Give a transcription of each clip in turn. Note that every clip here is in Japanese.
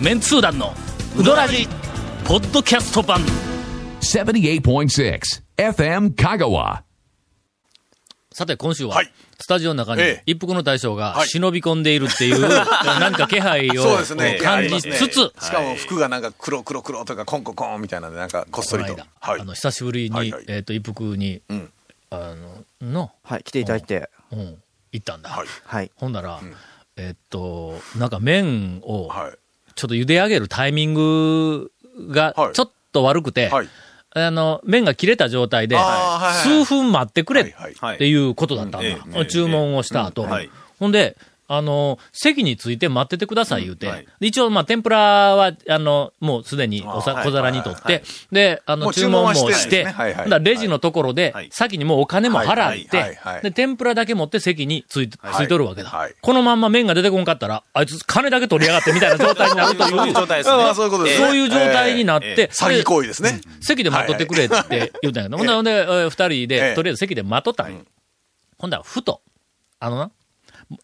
メンツー団のウドラジポッドキャスト版。78.6 FM Kagawa. さて今週は、はい。スタジオの中にええ。一服の大将がはい。忍び込んでいるっていう、なんか気配を感じつつ、しかも服がなんか黒黒黒とかコンコンコンみたいなのでなんかこっそりと。あの、久しぶりに、はいはい。えっ、と、一服に、ん。あの、の、はい、来ていただいて。うん、行ったんだ。はい。はい。ほんなら、えっと、なんか麺を、はい。ちょっと茹で上げるタイミングがはい、ちょっと悪くて、はい。あの、麺が切れた状態で数分待ってくれってい。うことだったんだ。注文をした後。ほんで、あの、席について待っててください言うて、うんはい。で一応、まあ、天ぷらは、あの、もうすでにおさはい小皿に取っはいて、で、あの、注文もして、だらレジのところではい、先にもうお金も払っはいはいはいはて、い。で、天ぷらだけ持って席についついとるわけだ。はい。このまんま麺が出てこんかったら、あいつ金だけ取りやがってみたいな状態になるというそういう、状態ですね。そういうことですね。そういう状態になっえて、詐欺行為ですね。席で待っとってくれって言うたんやけど、ほんで、二人えで、えとりあえず席で待っとったんやほん。だら、ふと、あのな、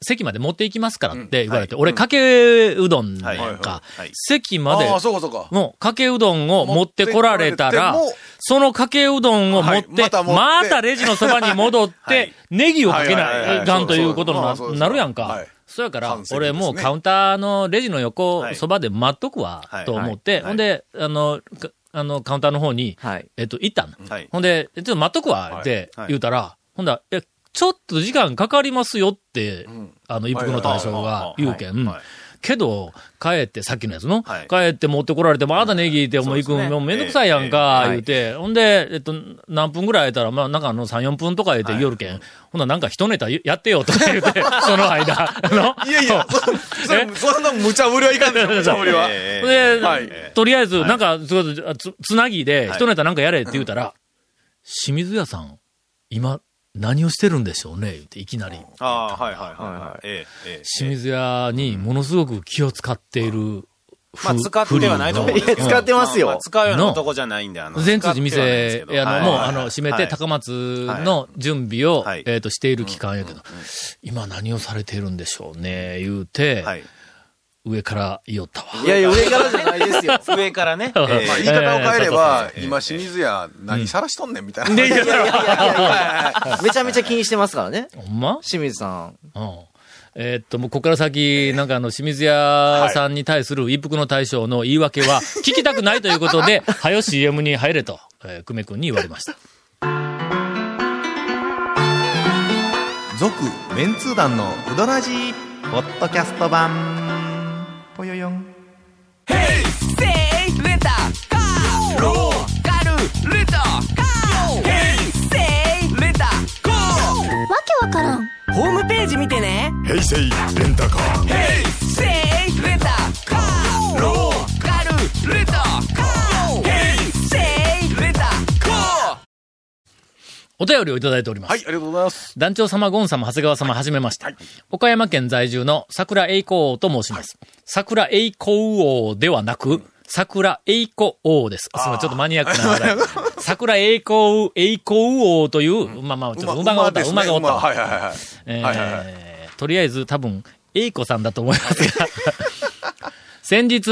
席まで持っていきますからって言われて、俺、かけうどんなんはいかはいはい、席までああ、そうかそうか。のかけうどんを持ってこられたらそのかけうどんを持って、はいまた持って。またレジのそばに戻っはてい、ネギをかけないかんということになるやんか。はい。そやから俺もうカウンターのレジの横は、いそばで待っとくわは、いと思って、はい。ほんで、あの、かあの、カウンターの方に、はい。えっと、行ったの。はい。ほんで、ちょっと待っとくわ、ってはい。言うたら、ほんだら、え、ちょっと時間かかりますよって、あの、一服の大将が言うけん。はい。はい。けど、帰って、さっきのやつの、はい。帰って持ってこられて、まだネギってもう行くそうですね。もうめんどくさいやんか、ええ。言うて、ほんで、えっと、何分ぐらいやったら、まあ、なんかあの、3、4分とか言うて言おるけん、ほんならなんか一ネタやってよ、とか言うて、その間、あの、いやいや、そそんな無茶ぶりはいかんですよ、無茶ぶりは。で、はい。とりあえず、なんか、つ、つなぎで、はい。一ネタなんかやれって言うたら、清水屋さん、今、何をしてるんでしょうね言って、いきなり。ああ、はいはいはいはい。ええええ清水屋にものすごく気を使っているふ、まあ、使ってはないと思うんですけど。いや使ってますよ。ああ使うような男じゃないんで、あの。全通寺店あの、はい。もう、あの、閉めて、はい。高松の準備を、はい。えっと、している期間やけど、今何をされているんでしょうね、言うて、はい。上から言おったわ。いやいや、上からじゃないですよ。上からね。ま あええまあ、言い方を変えれば、ええ今、清水屋、何さらしとんねんみたいな。で、いやいいやいやいや、やいやいやめちゃめちゃ気にしてますからね。ほんま清水さん。うん。えーっと、もうここから先、なんかあの、清水屋さんに対する一服の大将の言い訳は、聞きたくないということで、はよ CM に入れと、えー、久米君に言われました。続メンツー団のウドラジーポッドキャスト版ホームページ見てね平成レンタカーセイレンタカーローカルレンタカーヘイセイレンタカーお便りをいただいております。はい、ありがとうございます。団長様、ゴン様、長谷川様、はじめまして。岡山県在住の桜栄光王と申します。桜栄光王ではなく、桜栄光王です。すみません、ちょっとマニアックな話題。桜栄光、栄光王という、まあまあ、ちょっと馬がおった、馬がおったわ。はいはいはいはい。えとりあえず多分、栄子さんだと思いますが、先日、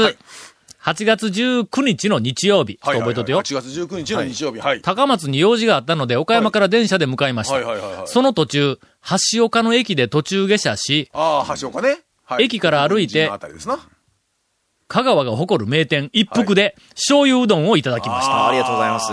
8月19日の日曜日、ちょっと覚えとってよ。8月19日の日曜日。はい。高松に用事があったので、岡山から電車で向かいました。はいはいはいはい。その途中、橋岡の駅で途中下車し、ああ、橋岡ね。はい駅から歩いてこのあたりですな。香川が誇る名店一服で醤油うどんをいただきました。あありがとうございます。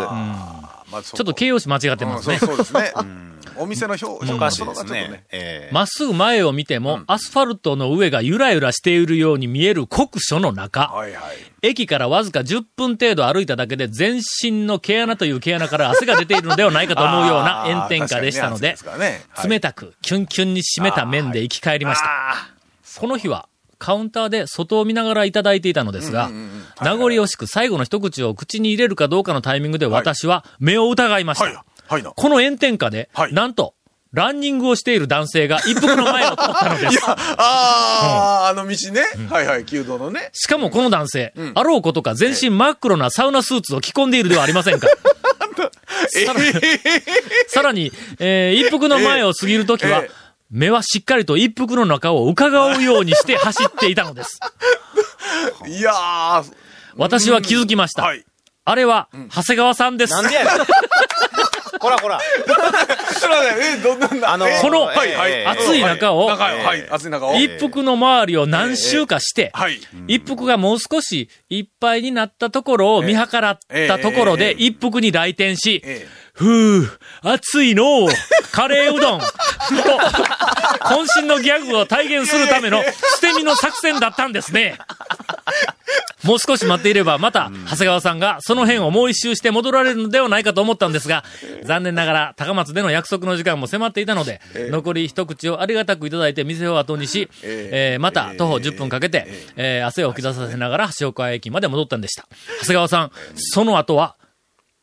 まあ、ちちょっと形容詞間違ってますねそう。そうですね。お店の表おかしいですそのがちょっとね。ええまっすぐ前を見ても、アスファルトの上がゆらゆらしているように見える酷暑の中、はいはい。駅からわずか10分程度歩いただけで全身の毛穴という毛穴から汗が出ているのではないかと思うような 炎天下でしたので、冷たく、キュンキュンに締めた麺で生き返りました。この日は、カウンターで外を見ながらいただいていたのですが、名残惜しく最後の一口を口に入れるかどうかのタイミングで私は目を疑いました。はい。はいな。この炎天下で、はいなんと、ランニングをしている男性が一服の前を通ったのです。ああ、あの道ね。はいはい、弓道のね。しかもこの男性、あろうことか全身真っ黒なサウナスーツを着込んでいるではありませんか。さらさらに、えー一服の前を過ぎるときは、ええ目はしっかりと一服の中を伺うようにして走っていたのです。いやー、私は気づきました。はい。あれは、長谷川さんです。なんでや。こらこら。すいません、え、どんなんだあのえこのはい、はい。暑い中を、中をはい、暑い中を。一服の周りを何周かして、はい。一服がもう少しいっぱいになったところを見計らったところで、ええ一服に来店し、ええふう、暑いのうカレーうどんと、渾身のギャグを体現するための捨て身の作戦だったんですね。もう少し待っていれば、また、長谷川さんがその辺をもう一周して戻られるのではないかと思ったんですが、残念ながら高松での約束の時間も迫っていたので、残り一口をありがたくいただいて店を後にし、えーまた徒歩10分かけて、えー汗を吹き出させながら塩川駅まで戻ったんでした。長谷川さん、その後は、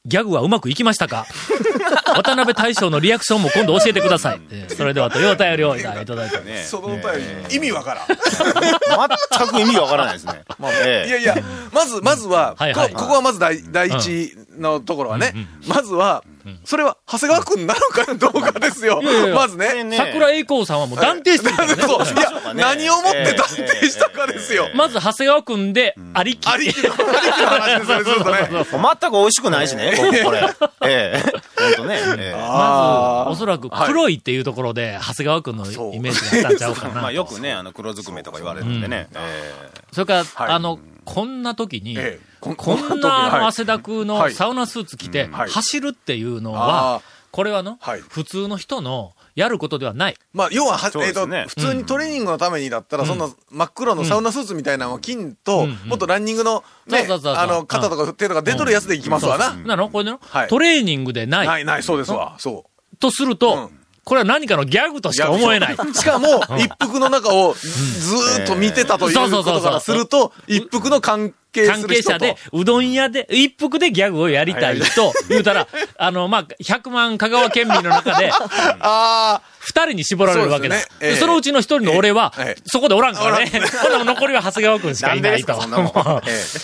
ギャグはうまくいきましたか？渡辺大将のリアクションも今度教えてください。えーそれではというお便りをいただいて。そのお便り、意味わからん。全く意味わからないですね。えいやいや、まず、まずは、はいはい。こここはまず第第一のところはね、まずは、それは長谷川くんなのかどうかですよいやいや。まずね。ね桜栄光さんはもう断定してるからね。そういや、ね何をもって断定したかですよ。まず長谷川くんで、ありき。ありきの、話ですよね、全く美味しくないしね、こここれ。ええ。ほんとね。ええまず、おそらく黒いっていうところで、長谷川くんのイメージがあったんちゃうかな。まあよくね、あの、黒ずくめとか言われるんでね。えそれから、はいあの、こんな時に、ええここんなあの汗だくのはい。サウナスーツ着て、はい。走るっていうのあはー、これはの、はい。普通の人のやることではない。まあ、要はは、えっと、普通にトレーニングのためにだったら、そんな真っ黒のサウナスーツみたいなのを金と、うんもっとランニングの、ねあの、肩とか手とか出とるやつでいきますわな。なの？これの、はいトレーニングでない。ない、ない、そうですわ。そう。とすると、うんこれは何かのギャグとしか思えない。しかも、一服の中をずーっと見てたというそうそうそうそう。ことからすると、一服の関係関。係者で、うどん屋で、一服でギャグをやりたいと、言うたら、あの、まあ、100万香川県民の中で、あ二人に絞られるわけだ。そうですね。ええでそのうちの一人の俺はええ、そこでおらんからね。ほな残りは長谷川くんしかいないと。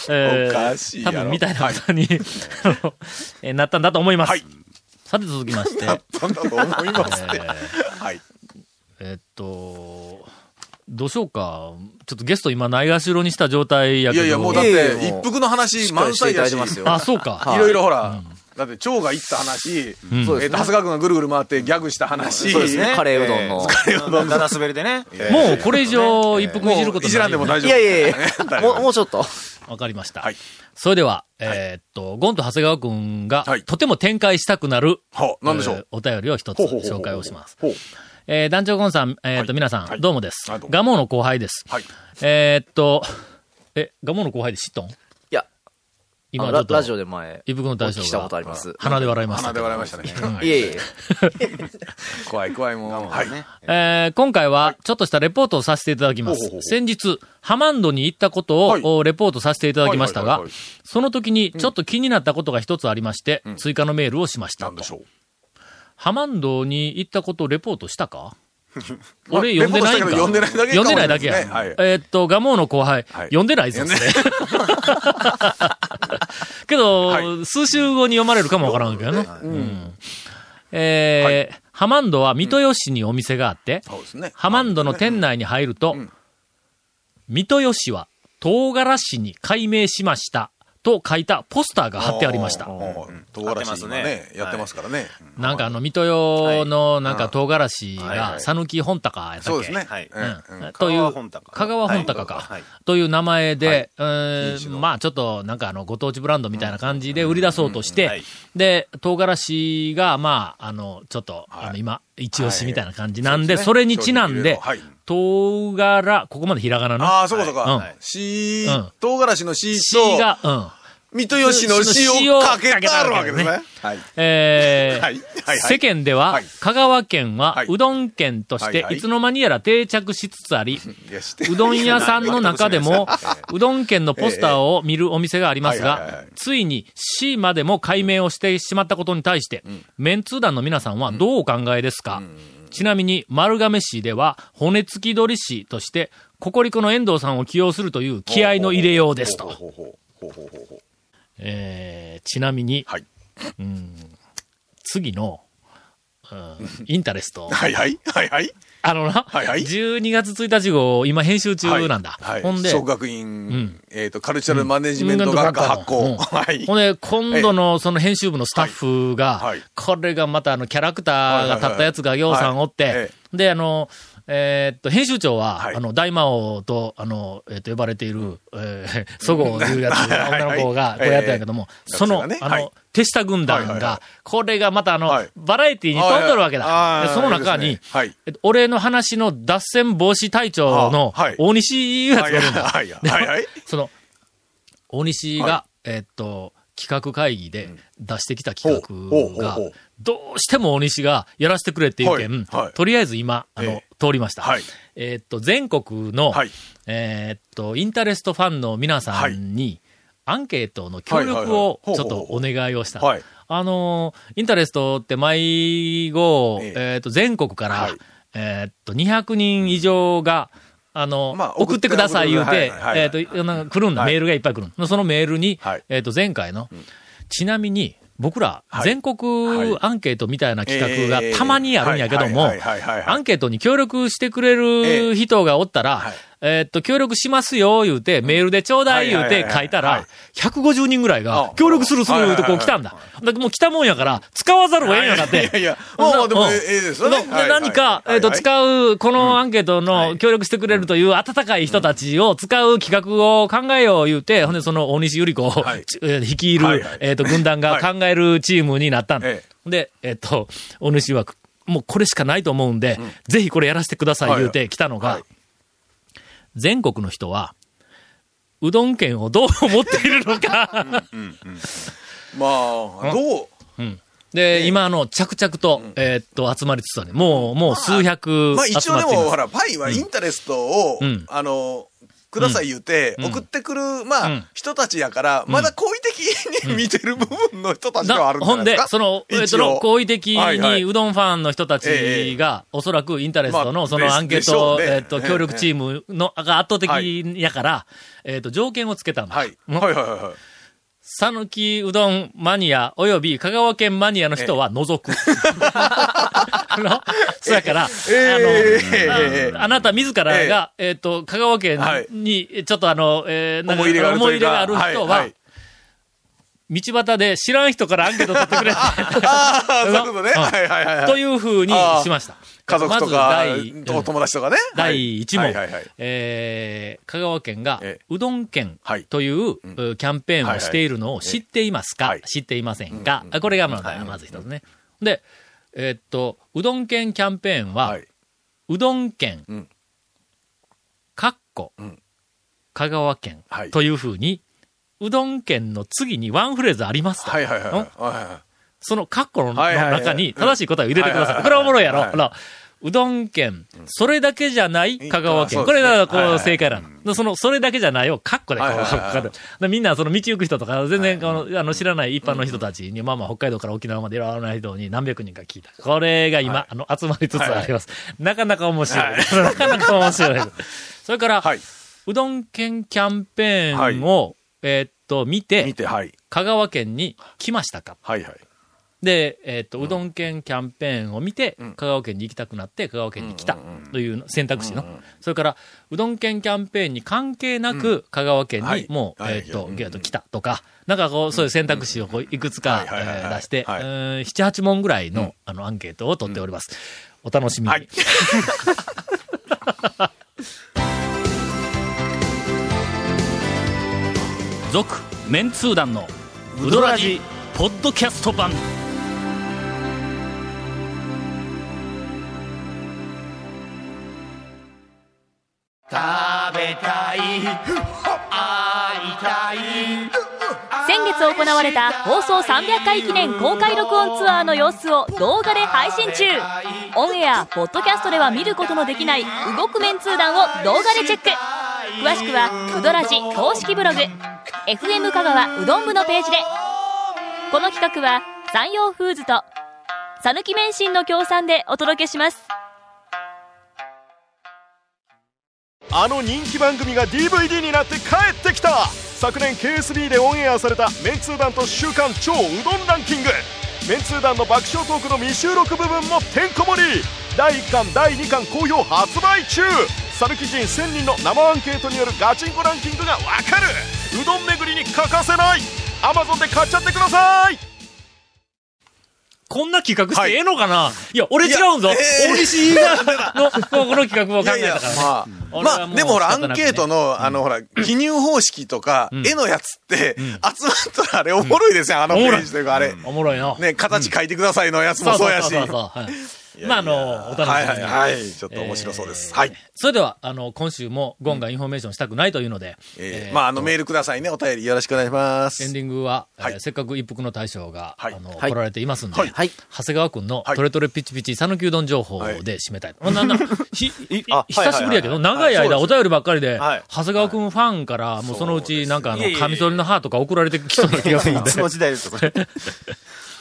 ええおかしい多分みたいなことに、あのえーなったんだと思います。はいさて続きまして、あ、そんだと思いますね。はい。えーっと、どうしようか。ちょっとゲスト今ないがしろにした状態やけど。いやいや、もうだって、一服の話満載やし。いてますよ。あ、そうか。はいいろいろほら、だって、蝶が行った話、んえっと、長谷川君がぐるぐる回ってギャグした話。そうですね。カレーうどんの。えだだ滑りでね。もうこれ以上一服いじることないいじらんでも大丈夫。いやいやいや、もう、もうちょっと。わかりました。はいそれでは、えーっと、ゴンと長谷川くんが、はいとても展開したくなる、はあ、なんでしょえーう。お便りを一つ紹介をします。ほう。えー団長ゴンさん、えーっと、はい皆さん、はいどうもです。ガモの後輩です。はい。えーっと、え、ガモの後輩で知っとん？いや、今ちょっと、ララジオで前、一服の大将お聞きしたことあが、ります。鼻で笑いました鼻。で笑いましたね。いえいえ。怖い怖いもう。はい。えー今回は、ちょっとしたレポートをさせていただきます先日、ハマンドに行ったことを、はいおレポートさせていただきましたがその時にちょっと気になったことが一つありまして、追加のメールをしましたなんでしょう。ハマンドに行ったことをレポートしたか？まあ 俺読んでないん読んでないだけ読んでないだけや。えーっと、ガモーの後輩、はい。読んでないぞ、それ。けど、は数週後に読まれるかもわからんけどね。うん。えーハマンドは水戸吉にお店があって、そうですね。ハマンドの店内に入ると、ん。水戸吉は唐辛子に改名しました。と書いたポスターが貼ってありました。うん唐辛子今ね、やってますからね。なんかあの、水戸用のなんか唐辛子はいが、さぬき本高やったっけ？そうですね。はい。うん。うん。という香川本高香川本高かはい。という名前で、まあちょっとなんかあの、ご当地ブランドみたいな感じで売り出そうとして、はい。で、唐辛子が、まあ、あの、ちょっと、はい。あの、今、一押しみたいな感じなんで、それにちなんで、はい。唐辛、ここまでひらがなの？ああ、そうか。そううん。か。しうん、唐辛子のししと、が、うん。水戸吉のしをかけてあるわけですね。はい。えーはい。はいはい。世間では、はい。香川県ははい。うどん県として、はいつの間にやら定着しつつあり、うどん屋さんの中でも、うどん県のポスターを見るお店がありますがついに C までも解明をしてしまったことに対して、メンツー団の皆さんはどうお考えですか？ちなみに、丸亀市では、骨付き鳥市として、ココリコの遠藤さんを起用するという気合の入れようですと。えーちなみに、はい。次の、うんインタレスト。はいはい。はいはい。あのな、はいはい12月1日号、今編集中なんだ。はい。ほんで、総学院、んえっ、と、カルチャルマネジメント学科発行。うんはい。ほんで、今度のその編集部のスタッフが、はいはいこれがまたあの、キャラクターが立ったやつがようさんおって、はいはいはいで、あの、えーっと、編集長は、はい。あの、大魔王と、あの、えーっと、呼ばれている、えー、そごういうやつ、女の子が、こうやったんやけども、えーその、あの、はい。手下軍団が、これがまたあの、はい。バラエティに飛んどるわけだ。その中に、えっと俺の話の脱線防止隊長の大西いうやつがいるんだ。その、大西が、はえっと、企画会議で出してきた企画がどうしても大西がやらせてくれっていう件、とりあえず今、あの、え通りました。はい。えっと、全国の、はい。えっと、インタレストファンの皆さんに、アンケートの協力をちょっとお願いをした。はい。あのーインタレストって毎号、ええ。えっと、全国から、はい。えっと、200人以上が、あの、まあ送ってください言うて、はいはいえっと、なんか来るんだ、はい。メールがいっぱい来るの。そのメールに、はい。えっと、前回の、ちなみに、僕ら、はい。全国アンケートみたいな企画がええたまにあるんやけどもアンケートに協力してくれる人がおったら、はいえーっと、協力しますよ、言うて、メールでちょうだい言うて書いたらはい、150人ぐらいがあ、協力するする言うてこう来たんだ。はだもう来たもんやから、使わざるを得んようになって。い やいや、もうでもうんええですよね。何か、えっ、と、使う、このアンケートの協力してくれるという温かい人たちを使う企画を考えよう言うて、ほんでその大西ゆり子を、率いる、えっ、と、軍団が考えるチームになったんだ。えで、えっ、と、大西は、もうこれしかないと思うんで、ぜひこれやらせてください。言うて来たのが、はい全国の人は、うどん県をどう思っているのか。まあ、どう？で、今、あの、着々と、えーっと、集まりつつある。もう、もう数百まあ集まっています。一応でも、ほら、パイはインタレストを、うんあの、ください言って、うん送ってくる、まあ、うん人たちやから、まだ好意的に見てる部分の人たちではあるんじゃほんでないですか。、その、えっ好意的にうどんファンの人たちええが、おそらくインタレストまあのそのアンケート、えっと、協力チームの、が圧倒的やから、えっと、条件をつけたんだ。はい。のはいはいはいはい。讃岐うどんマニア及び香川県マニアの人は除く。あのそうやから、えあえの、あなた自らが、えっ、と、香川県に、ちょっとあの、え思い入れがある人は、道端で知らん人からアンケート取ってくれて、ああ、そういうことね。うん。はいはいはいはい。というふうにしました。家族とまかず第、お友達とかね。第1問、はい。はいはい。えー香川県がええ、うどん県はいという、うキャンペーンをしているのを知っていますか、はい知っていませんか、あこれがまあまず一つね。で、えーっと、うどん県キャンペーンは、はい。うどん県、うん。かっこ、ん。香川県、はい。というふうに、うどん県の次にワンフレーズありますと。はいはいはいそのカッコのはいはいはい。中に正しい答えを入れてください。はいはいはいこれはおもろいやろ。はいあのうどん県、それだけじゃない香川県。うんこれがこそう正解なの。その、それだけじゃないをカッコでこみんなその道行く人とか、全然あの知らない一般の人たちに、まあまあ北海道から沖縄までいろんな人に何百人か聞いた。これが今、あの、集まりつつあります。なかなか面白い。なかなか面白い。それから、はい。うどん県キャンペーンを、えーっと、見て見、て、はい。香川県に来ましたか？はいはい。で、えっ、と、うどん県キャンペーンを見て、香川県に行きたくなって、香川県に来たというの選択肢の。それから、うどん県キャンペーンに関係なく、香川県はい。にもう、はい。えっ、とう、ん。ゲート来たとか、なんかこう、そういう選択肢をこういくつか出して、はい。うん7、8問ぐらいの、あの、アンケートを取っております。お楽しみに。はい。続、メンツー団の、ウドラジ、ポッドキャスト版。食べたい。先月行われた放送300回記念公開録音ツアーの様子を動画で配信中。オンエアポッドキャストでは見ることのできない動くメンツー団を動画でチェック。詳しくはうどらじ公式ブログ。FM 香川うどん部のページで。この企画は山陽フーズと讃岐麺心の協賛でお届けします。あの人気番組が DVD になって帰ってきた。昨年 KSB でオンエアされたメンツー団と週刊超うどんランキング。メンツー団の爆笑トークの未収録部分もてんこ盛り。第1巻第2巻好評発売中。サルキ人1000人の生アンケートによるガチンコランキングがわかる。うどん巡りに欠かせない。Amazon で買っちゃってください。こんな企画してええのかな、い、や、俺違うんぞ。大西が、の、この企画を考えたから。まあ、俺はもうまあ、でもほら、アンケートの、あの、ほら、記入方式とか、絵のやつって、集まったらあれおもろいですよ、あのページというか、あれ。おもろいな。ね、形書いてくださいのやつもそうやし。そうそうそう。はいまあ、あの、お楽しみに。はいはいはい。ちょっと面白そうです。はい。それでは、あの、今週もゴンがインフォメーションしたくないというので、えーまあ、あの、メールくださいね。お便りよろしくお願いします。エンディングは、えーはいせっかく一服の大将が、はいあの、はい来られていますんで、はいはい。長谷川くんのはいトレトレピチピチ讃岐うどん情報で締めたい。なな ひいあ久しぶりやけど、はい長い間お便りばっかりで、はい長谷川くんファンから、もうそのうちなんかあの、カミソリの歯とか送られてきそうな気がするんで。いつの時代ですか、それ。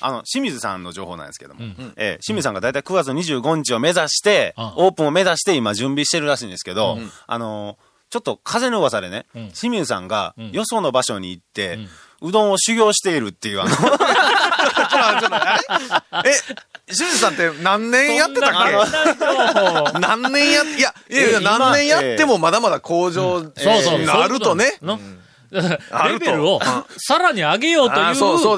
あの、清水さんの情報なんですけども、えー清水さんがだいたい9月25日を目指して、うん。オープンを目指して今準備してるらしいんですけど、あのーちょっと風の噂でね、ん。清水さんがん。よその場所に行って、うどんを修行しているっていう、あの、え、清水さんって何年やってたっけ？何年や、いや、いや何年やってもまだまだ向上そうそう。になるとね。レベルをさらに上げようという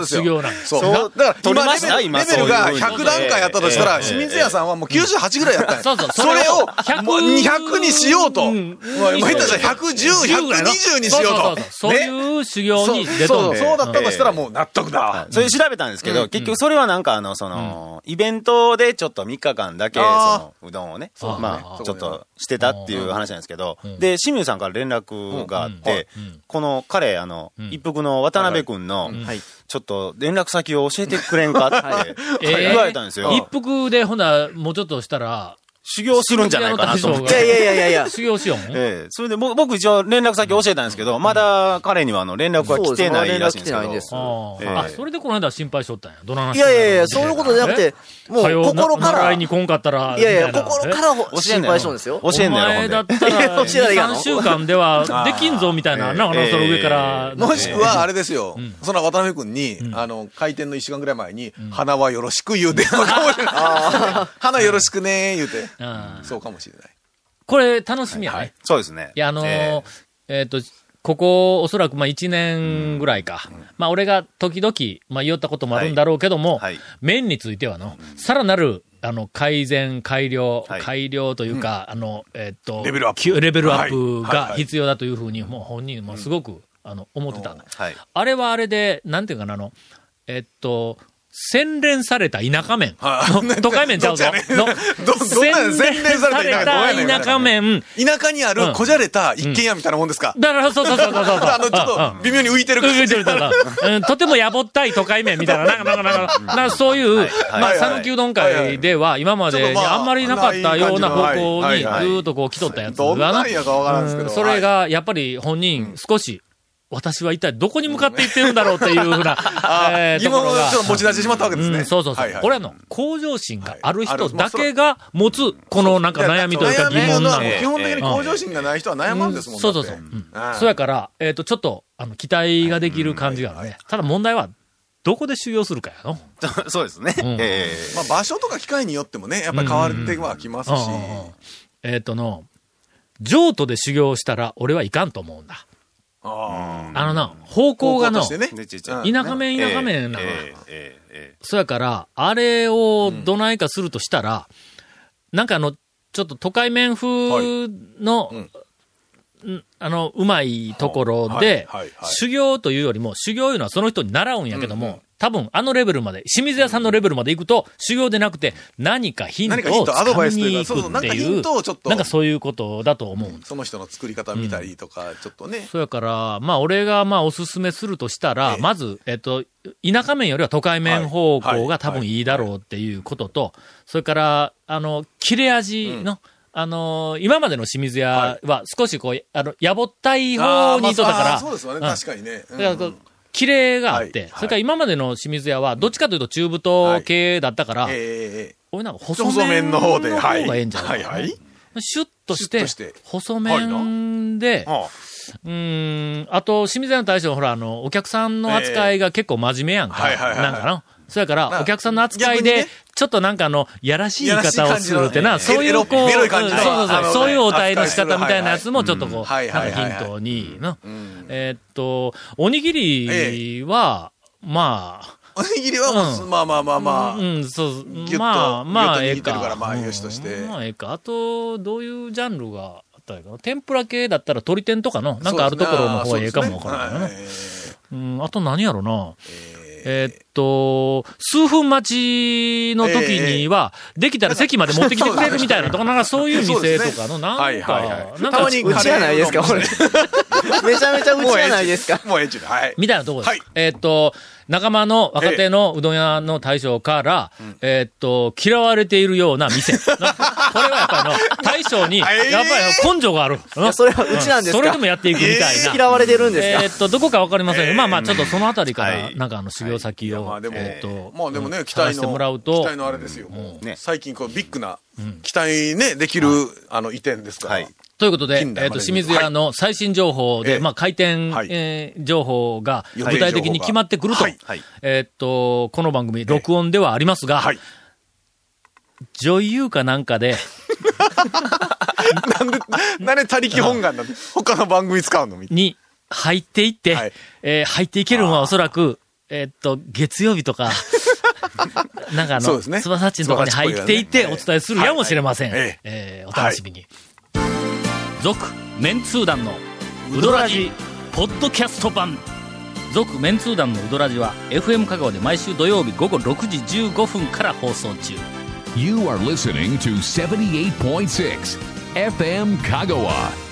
修行なんです。そう。だから取りましたレベル今レベルがそういうふうに。100段階やったとしたら、ええ清水屋さんはもう98ぐらいやったんや。そうそう。それを100もう200にしようと。今言ったら110、120にしようそうそうと。そう。そういう修行に出とそう、んでそう。だったとしたらもう納得だ。それ調べたんですけど、結局それはなんかあの、その、イベントでちょっと3日間だけ、その、うどんをね、まああ、ちょっとしてたっていう話なんですけど、で、清水さんから連絡があって、この彼、あの、一服の渡辺くん。の、ちょっと連絡先を教えてくれんかってえ ー言われたんですよ。一服で、ほな、もうちょっとしたら、修行するんじゃないかなと思って。いやいやいやいや。修行しよう。ええそれで僕僕一応連絡先教えたんですけど、まだ彼にはあの連絡は来てないらしいんですけど。ないんですあそれでこの間心配しとったんや。どの話いやいやいや、そういうことじゃなくて、もう心から、い習いに来んかったら、やいや、心からほ教え？ん心ね配しとんですよ。教えんねやろ、ほお前。だったら、いや教えないかんの3週間では できんぞ、みたいな、なんかな、その上から。もしくは、あれですよ。その渡辺君に、あの、開店の一週間ぐらい前に、花はよろしく言う電話かもしれない。花よろしくね言うて。うんそうかもしれない。これ楽しみやね。そうですね。いや、あのーええっ、と、ここ、おそらく、まあ、1年ぐらいか。まあ、俺が時々、まあ、言おったこともあるんだろうけども、はいはい麺についてはの、さらなる、あの、改善、改良、はい改良というか、あの、えっ、と、レベルアップきレベルアップがはいはいはい必要だというふうに、もう本人もすごく、あの、思ってた。はい。あれはあれで、なんていうかな、あの、えっと、洗練された田舎麺。都会麺ちゃうぞ。洗練された田舎どうやねん田舎麺。田舎にあるこじゃれた一軒家みたいなもんですか、だから、そうそうそうそう。あの、ちょっと微妙に浮いてるうん感じ。とてもやぼったい都会麺みたいな、なんか、なんか、なんか、なんかそういう、まあ、はい讃岐うどん会では、今までにああんまりなかったような方向に、ずっとこう来とったやつがな。なんやかわからんですけど。うん。それが、やっぱり本人、少し、私は一体どこに向かっていってるんだろうっていうふうな、あえー疑問を持ち出してしまったわけですね。うん、そうそうそう。はいはい。これはの、向上心がある人だけが持つ、このなんか悩みというか疑問なの。基本的に向上心がない人は悩まんですもん、そうそうそう。だってうそうやから、えっ、と、ちょっと、あの、期待ができる感じがあるね。ただ問題は、どこで修行するかやの。え そうですね。ん。ええまあ場所とか機会によってもね、やっぱり変わってはきますし。えっ、との、譲渡で修行したら俺はいかん。と思うん。だ。ああのな、方向がの、ね。田舎麺田舎麺な。の。えええええそやから、あれをどないかするとしたら、なんかあの、ちょっと都会麺風の、ん。あの、うまいところで、はいはいはい修行というよりも、修行いうのはその人に習うんやけども、多分あのレベルまで、清水屋さんのレベルまで行くと、修行でなくて、何かヒントをに行くっていうなんかそういうことだと思う。その人の作り方見たりとか、ちょっとね。そやから、まあ、俺が、まあ、おすすめするとしたら、ええ。まず、えっと、田舎麺よりは都会麺方向はいが多分いいだろうっていうことと、それから、あの、切れ味の、あの今までの清水屋は少しこう、あの、やぼったい方にとったから、まあそうですよね、うん。確かにね。うん。だか綺麗があって、はい。それから今までの清水屋は、どっちかというと中太系だったから、俺なんか細細麺の方麺の方で、がえはい。えんじゃない？はいはい。シュッとして細麺で、はうーん、あと、清水屋の大将、ほら、あの、お客さんの扱いが結構真面目やんか。はいはいはいはい。なんかな？そやから、なお客さんの扱いでちょっとなんかあの、やらしい言い方をするってな、ええそういうこう、そうそうそう、そういうお題の仕方みたいなやつもちょっとこう、ヒントに、な。えーっと、おにぎりは、まあ、おにぎりはもう、うんまあまあまあまあ。うん、そう、まあ、まあ、ええか。まあよしとまあ、ええか。あと、どういうジャンルがあったらいいかな。天ぷら系だったら鶏天とかの、なんかあるところの方がええかもわからないな。うん、あと何やろな。えーっと、数分待ちの時には、できたら席まで持ってきてくれるみたいなとか、なんかそういう店とかの、なんか、いなんか、うちやないですか、これ。めちゃめちゃうちやないですか？もうええちはい。みたいなところです。はいえーっと、仲間の若手のうどん屋の大将から、えーっと、嫌われているような店。なこれはやっぱりの、大将に、やっぱり根性がある。それはうちなんですか？それでもやっていくみたいな。嫌われてるんですか？えーっと、どこかわかりませんが、まあまあ、ちょっとそのあたりから、はいなんかあの、修行先を、いやまあでもえーまあでもね、期探して待の、もらうと期待のあれですよ。ね。最近こうビッグな、期待ね、できる、あの、移転ですから。はい。ということで、えっ、と、近代まで。清水屋の最新情報で、ええまあ、開店、はい。えー情報が具体的に決まってくると。はい。はい。えっと、この番組、録音ではありますが、はい。女優かなんかで、なんで、なんで他力本願なんで、他の番組使うのに入っていって、はい。えー入っていけるのはおそらく、えっと、月曜日とか、なんかあの、そうですねつばさっちのところに入っていってお伝えするやもしれません。はいはいえーお楽しみに。続、メンツー団のウドラジ、ポッドキャスト版。続、メンツー団のウドラジは、FM 香川で毎週土曜日午後6時15分から放送中。You are listening to 78.6 FM Kagawa.